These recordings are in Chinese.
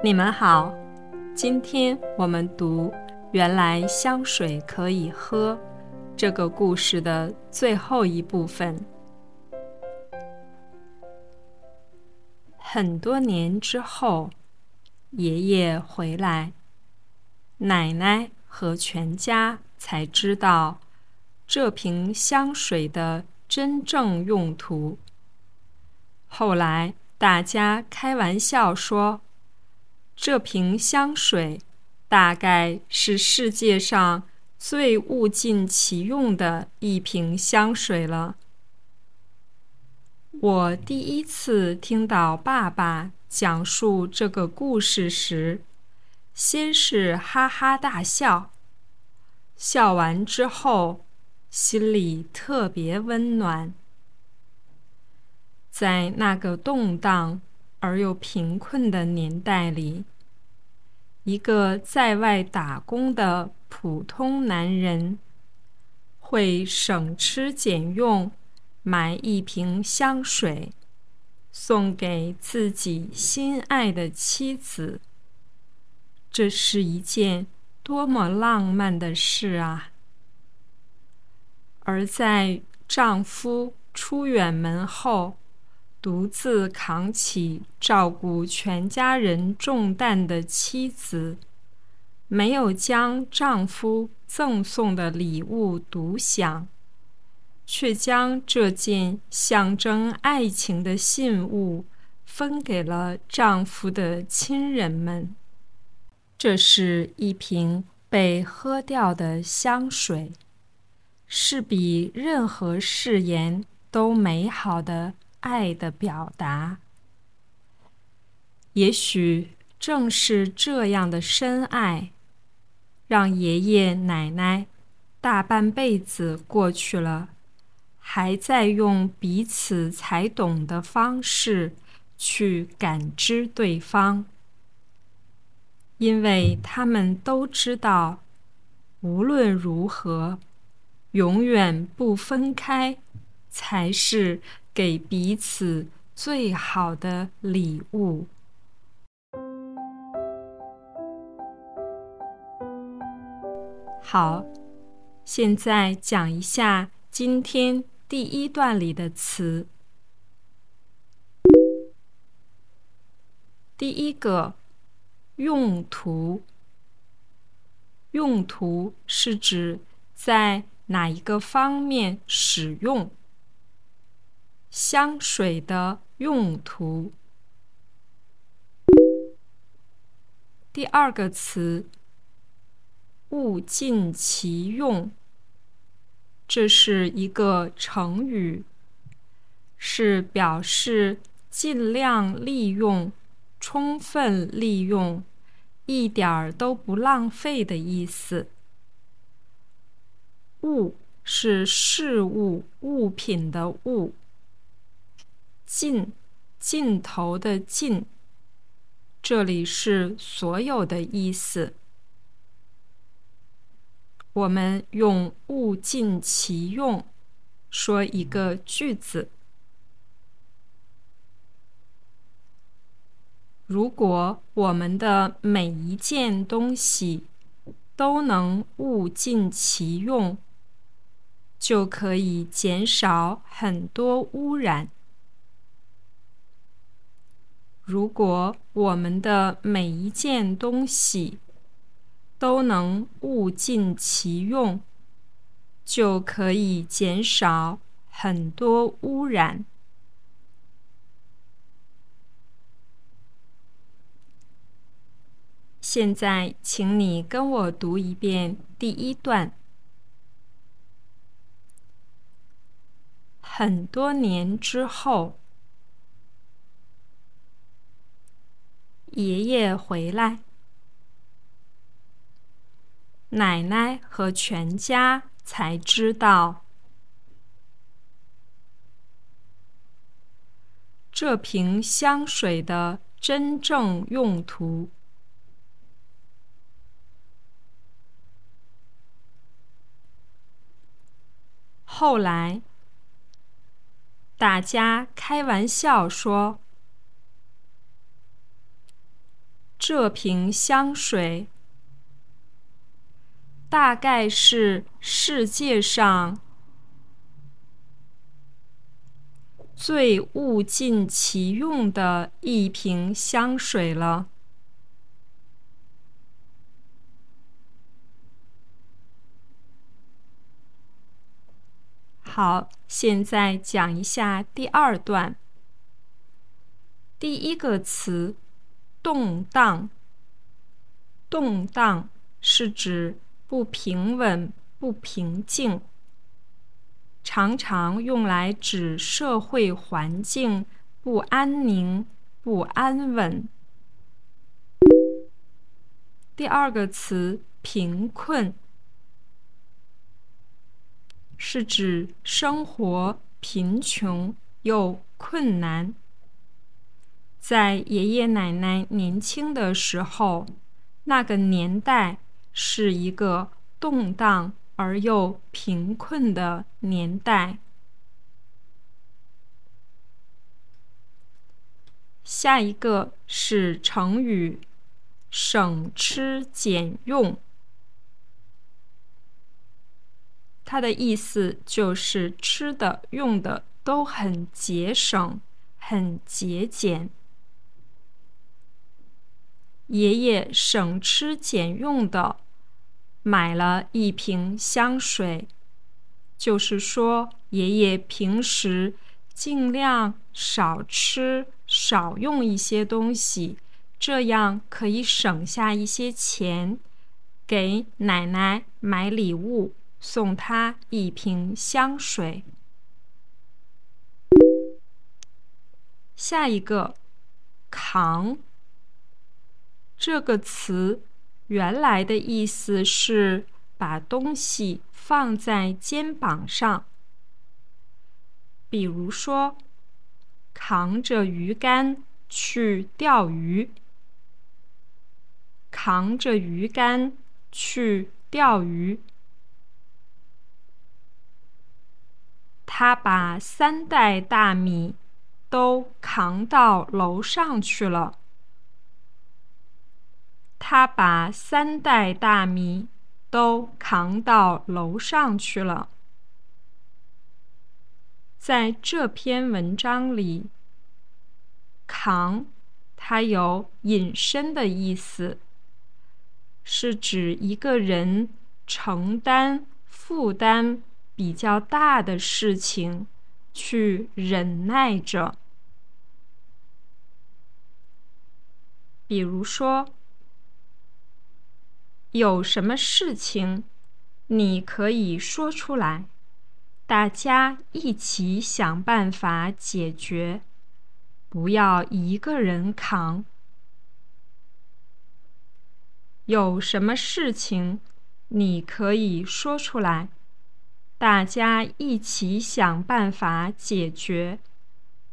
你们好，今天我们读《原来香水可以喝》这个故事的最后一部分。很多年之后，爷爷回来，奶奶和全家才知道这瓶香水的真正用途。后来，大家开玩笑说。这瓶香水大概是世界上最物尽其用的一瓶香水了。我第一次听到爸爸讲述这个故事时，先是哈哈大笑，笑完之后，心里特别温暖。在那个动荡。而又贫困的年代里，一个在外打工的普通男人，会省吃俭用买一瓶香水，送给自己心爱的妻子。这是一件多么浪漫的事啊！而在丈夫出远门后，独自扛起照顾全家人重担的妻子，没有将丈夫赠送的礼物独享，却将这件象征爱情的信物分给了丈夫的亲人们。这是一瓶被喝掉的香水，是比任何誓言都美好的。爱的表达，也许正是这样的深爱，让爷爷奶奶大半辈子过去了，还在用彼此才懂的方式去感知对方，因为他们都知道，无论如何，永远不分开才是。给彼此最好的礼物。好，现在讲一下今天第一段里的词。第一个用途，用途是指在哪一个方面使用。香水的用途。第二个词，物尽其用，这是一个成语，是表示尽量利用、充分利用、一点儿都不浪费的意思。物是事物、物品的物。尽，尽头的尽，这里是所有的意思。我们用物尽其用说一个句子：如果我们的每一件东西都能物尽其用，就可以减少很多污染。如果我们的每一件东西都能物尽其用，就可以减少很多污染。现在，请你跟我读一遍第一段。很多年之后。爷爷回来，奶奶和全家才知道这瓶香水的真正用途。后来，大家开玩笑说。这瓶香水大概是世界上最物尽其用的一瓶香水了。好，现在讲一下第二段。第一个词“动荡”，动荡是指不平稳、不平静，常常用来指社会环境不安宁、不安稳。第二个词“贫困”，是指生活贫穷又困难。在爷爷奶奶年轻的时候，那个年代是一个动荡而又贫困的年代。下一个是成语“省吃俭用”，它的意思就是吃的、用的都很节省、很节俭。爷爷省吃俭用的买了一瓶香水，就是说，爷爷平时尽量少吃、少用一些东西，这样可以省下一些钱，给奶奶买礼物，送她一瓶香水。下一个，扛。这个词原来的意思是把东西放在肩膀上，比如说扛着鱼竿去钓鱼，扛着鱼竿去钓鱼。他把三袋大米都扛到楼上去了。他把三袋大米都扛到楼上去了。在这篇文章里，“扛”它有引申的意思，是指一个人承担负担比较大的事情，去忍耐着。比如说。有什么事情，你可以说出来，大家一起想办法解决，不要一个人扛。有什么事情，你可以说出来，大家一起想办法解决，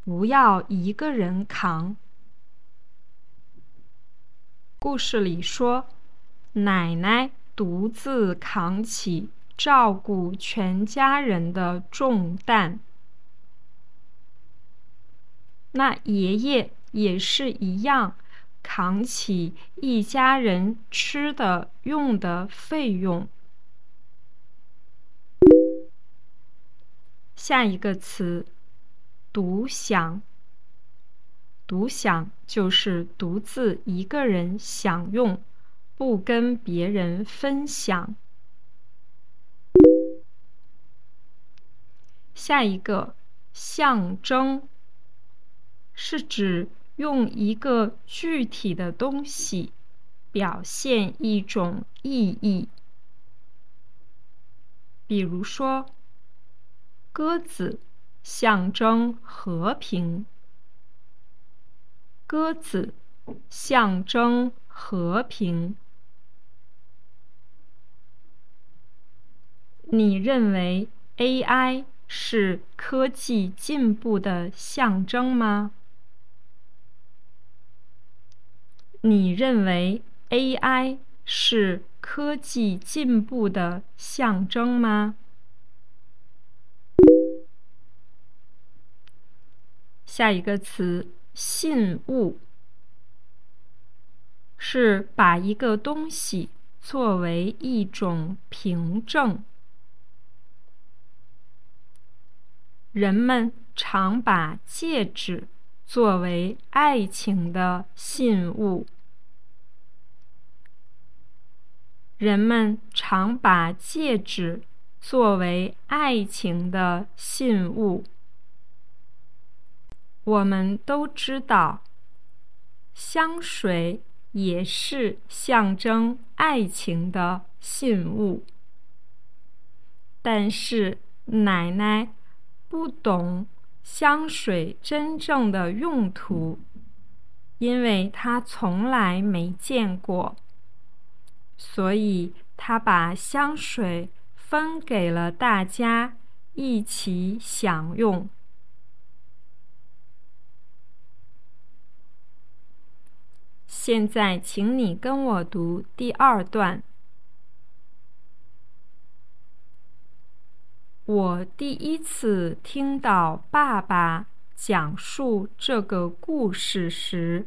不要一个人扛。故事里说。奶奶独自扛起照顾全家人的重担，那爷爷也是一样，扛起一家人吃的用的费用。下一个词，独享。独享就是独自一个人享用。不跟别人分享。下一个象征是指用一个具体的东西表现一种意义，比如说，鸽子象征和平，鸽子象征和平。你认为 AI 是科技进步的象征吗？你认为 AI 是科技进步的象征吗？下一个词“信物”，是把一个东西作为一种凭证。人们常把戒指作为爱情的信物。人们常把戒指作为爱情的信物。我们都知道，香水也是象征爱情的信物。但是奶奶不懂香水真正的用途，因为他从来没见过。所以，他把香水分给了大家，一起享用。现在，请你跟我读第二段。我第一次听到爸爸讲述这个故事时。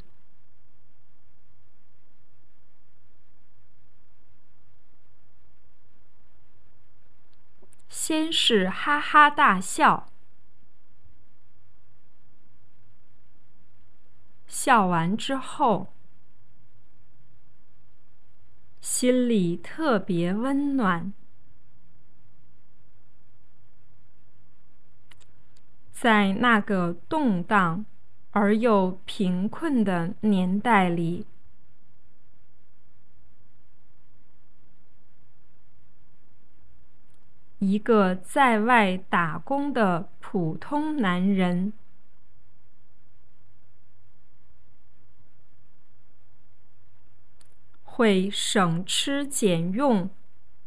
先是哈哈大笑，笑完之后，心里特别温暖。在那个动荡而又贫困的年代里。一个在外打工的普通男人，会省吃俭用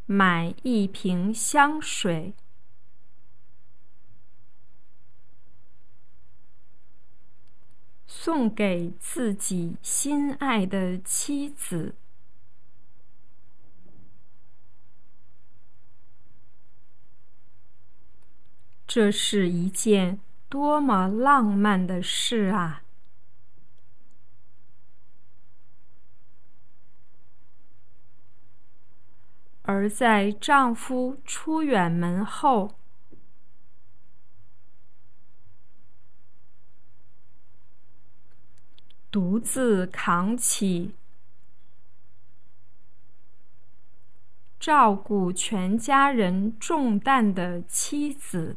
买一瓶香水，送给自己心爱的妻子。这是一件多么浪漫的事啊！而在丈夫出远门后，独自扛起照顾全家人重担的妻子。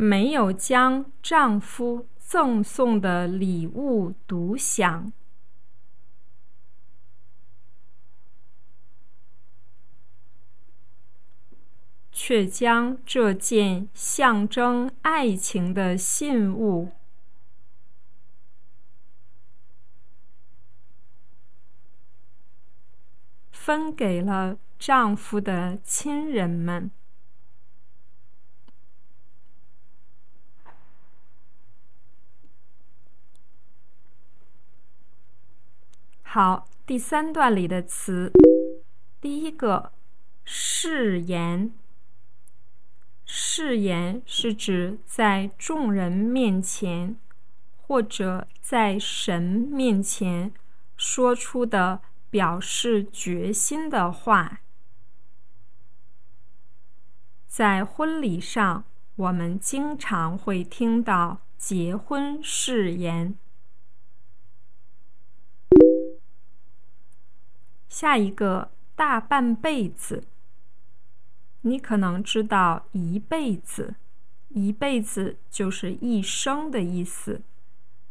没有将丈夫赠送的礼物独享，却将这件象征爱情的信物分给了丈夫的亲人们。好，第三段里的词，第一个誓言。誓言是指在众人面前或者在神面前说出的表示决心的话。在婚礼上，我们经常会听到结婚誓言。下一个大半辈子，你可能知道一辈子，一辈子就是一生的意思。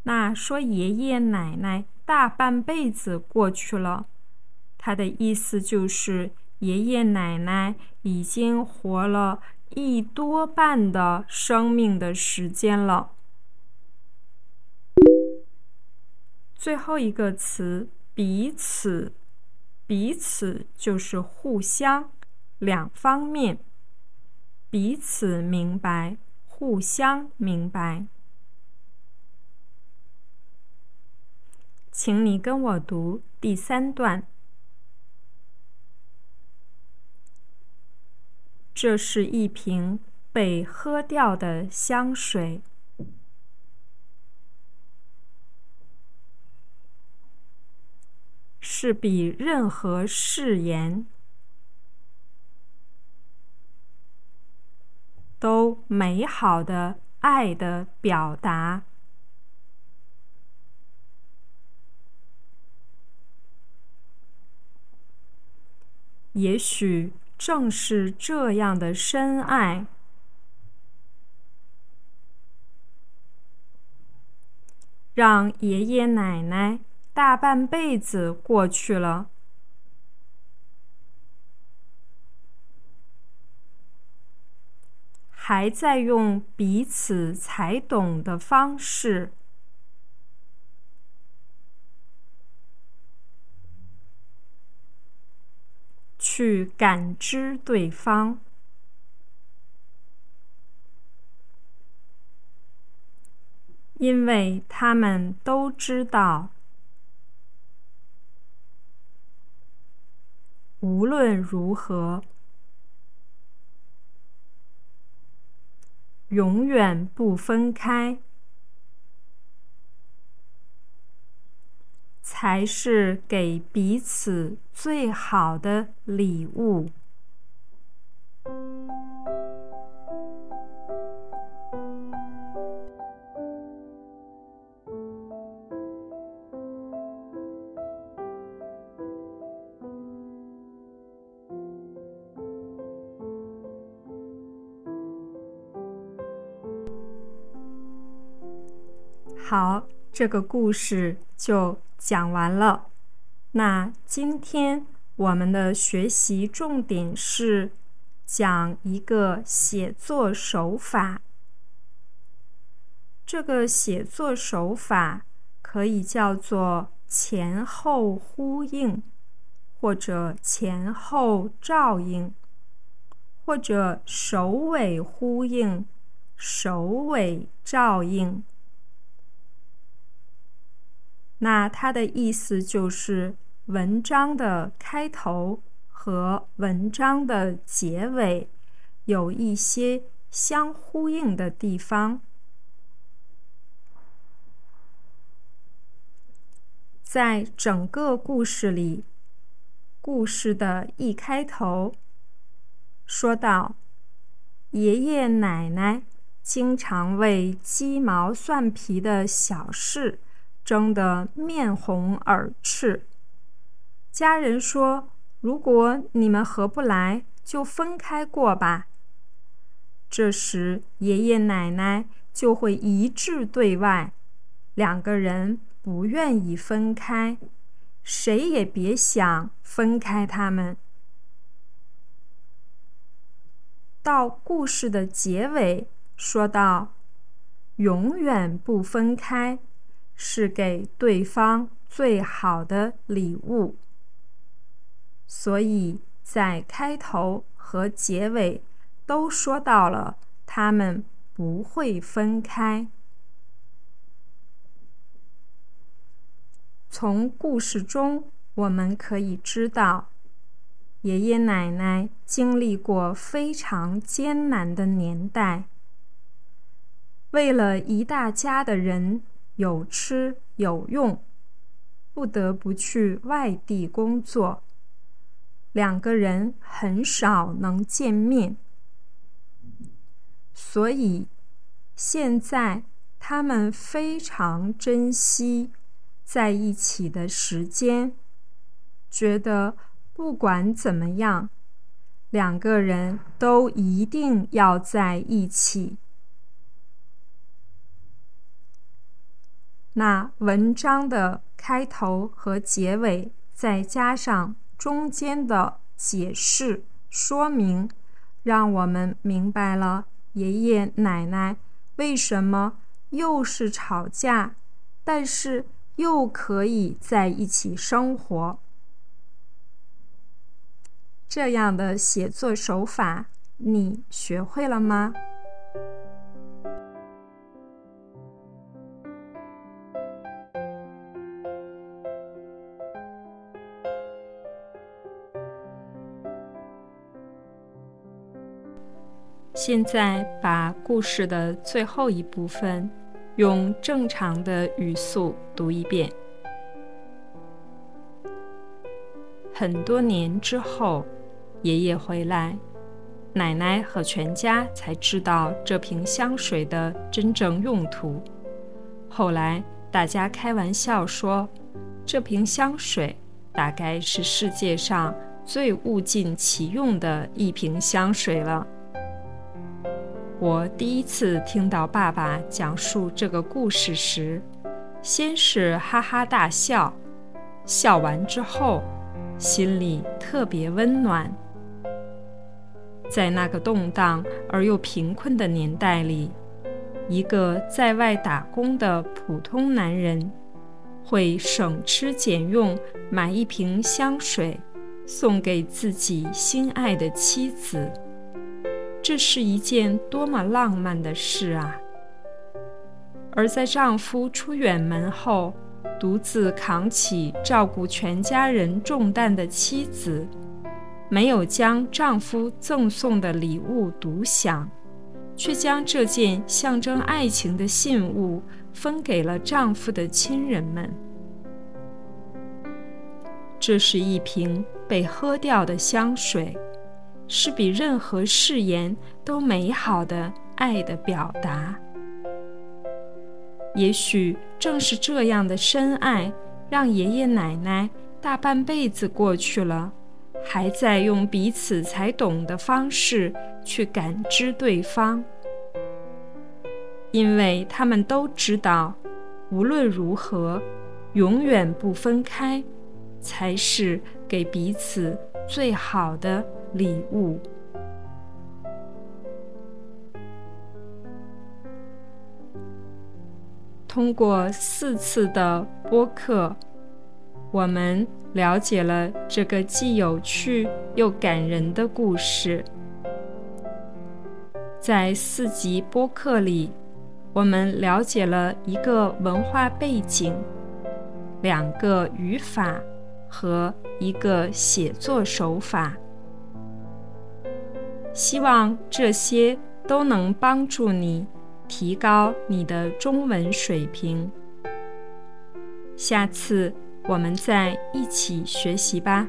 那说爷爷奶奶大半辈子过去了，他的意思就是爷爷奶奶已经活了一多半的生命的时间了。最后一个词，彼此。彼此就是互相，两方面彼此明白互相明白。请你跟我读第三段。这是一瓶被喝掉的香水。是比任何誓言都美好的爱的表达。也许正是这样的深爱。让爷爷奶奶大半辈子过去了，还在用彼此才懂的方式去感知对方。因为他们都知道，无论如何，永远不分开，才是给彼此最好的礼物。好，这个故事就讲完了。那今天我们的学习重点是讲一个写作手法。这个写作手法可以叫做前后呼应，或者前后照应，或者首尾呼应、首尾照应。那它的意思就是，文章的开头和文章的结尾有一些相呼应的地方。在整个故事里，故事的一开头说到，爷爷奶奶经常为鸡毛蒜皮的小事。争得面红耳赤。家人说：“如果你们合不来，就分开过吧。”这时，爷爷奶奶就会一致对外，两个人不愿意分开，谁也别想分开他们。到故事的结尾，说道：“永远不分开。”是给对方最好的礼物，所以在开头和结尾都说到了他们不会分开。从故事中我们可以知道，爷爷奶奶经历过非常艰难的年代，为了一大家的人。有吃有用，不得不去外地工作，两个人很少能见面，所以现在他们非常珍惜在一起的时间，觉得不管怎么样，两个人都一定要在一起。那文章的开头和结尾，再加上中间的解释说明，让我们明白了爷爷奶奶为什么又是吵架，但是又可以在一起生活。这样的写作手法，你学会了吗？现在把故事的最后一部分用正常的语速读一遍。很多年之后，爷爷回来，奶奶和全家才知道这瓶香水的真正用途。后来大家开玩笑说，这瓶香水大概是世界上最物尽其用的一瓶香水了。我第一次听到爸爸讲述这个故事时，先是哈哈大笑，笑完之后，心里特别温暖。在那个动荡而又贫困的年代里，一个在外打工的普通男人，会省吃俭用买一瓶香水，送给自己心爱的妻子。这是一件多么浪漫的事啊！而在丈夫出远门后，独自扛起照顾全家人重担的妻子，没有将丈夫赠送的礼物独享，却将这件象征爱情的信物分给了丈夫的亲人们。这是一瓶被喝掉的香水。是比任何誓言都美好的爱的表达。也许正是这样的深爱，让爷爷奶奶大半辈子过去了，还在用彼此才懂的方式去感知对方，因为他们都知道，无论如何，永远不分开，才是给彼此最好的。礼物。通过四次的播客，我们了解了这个既有趣又感人的故事。在四集播客里，我们了解了一个文化背景、两个语法和一个写作手法。希望这些都能帮助你提高你的中文水平。下次我们再一起学习吧。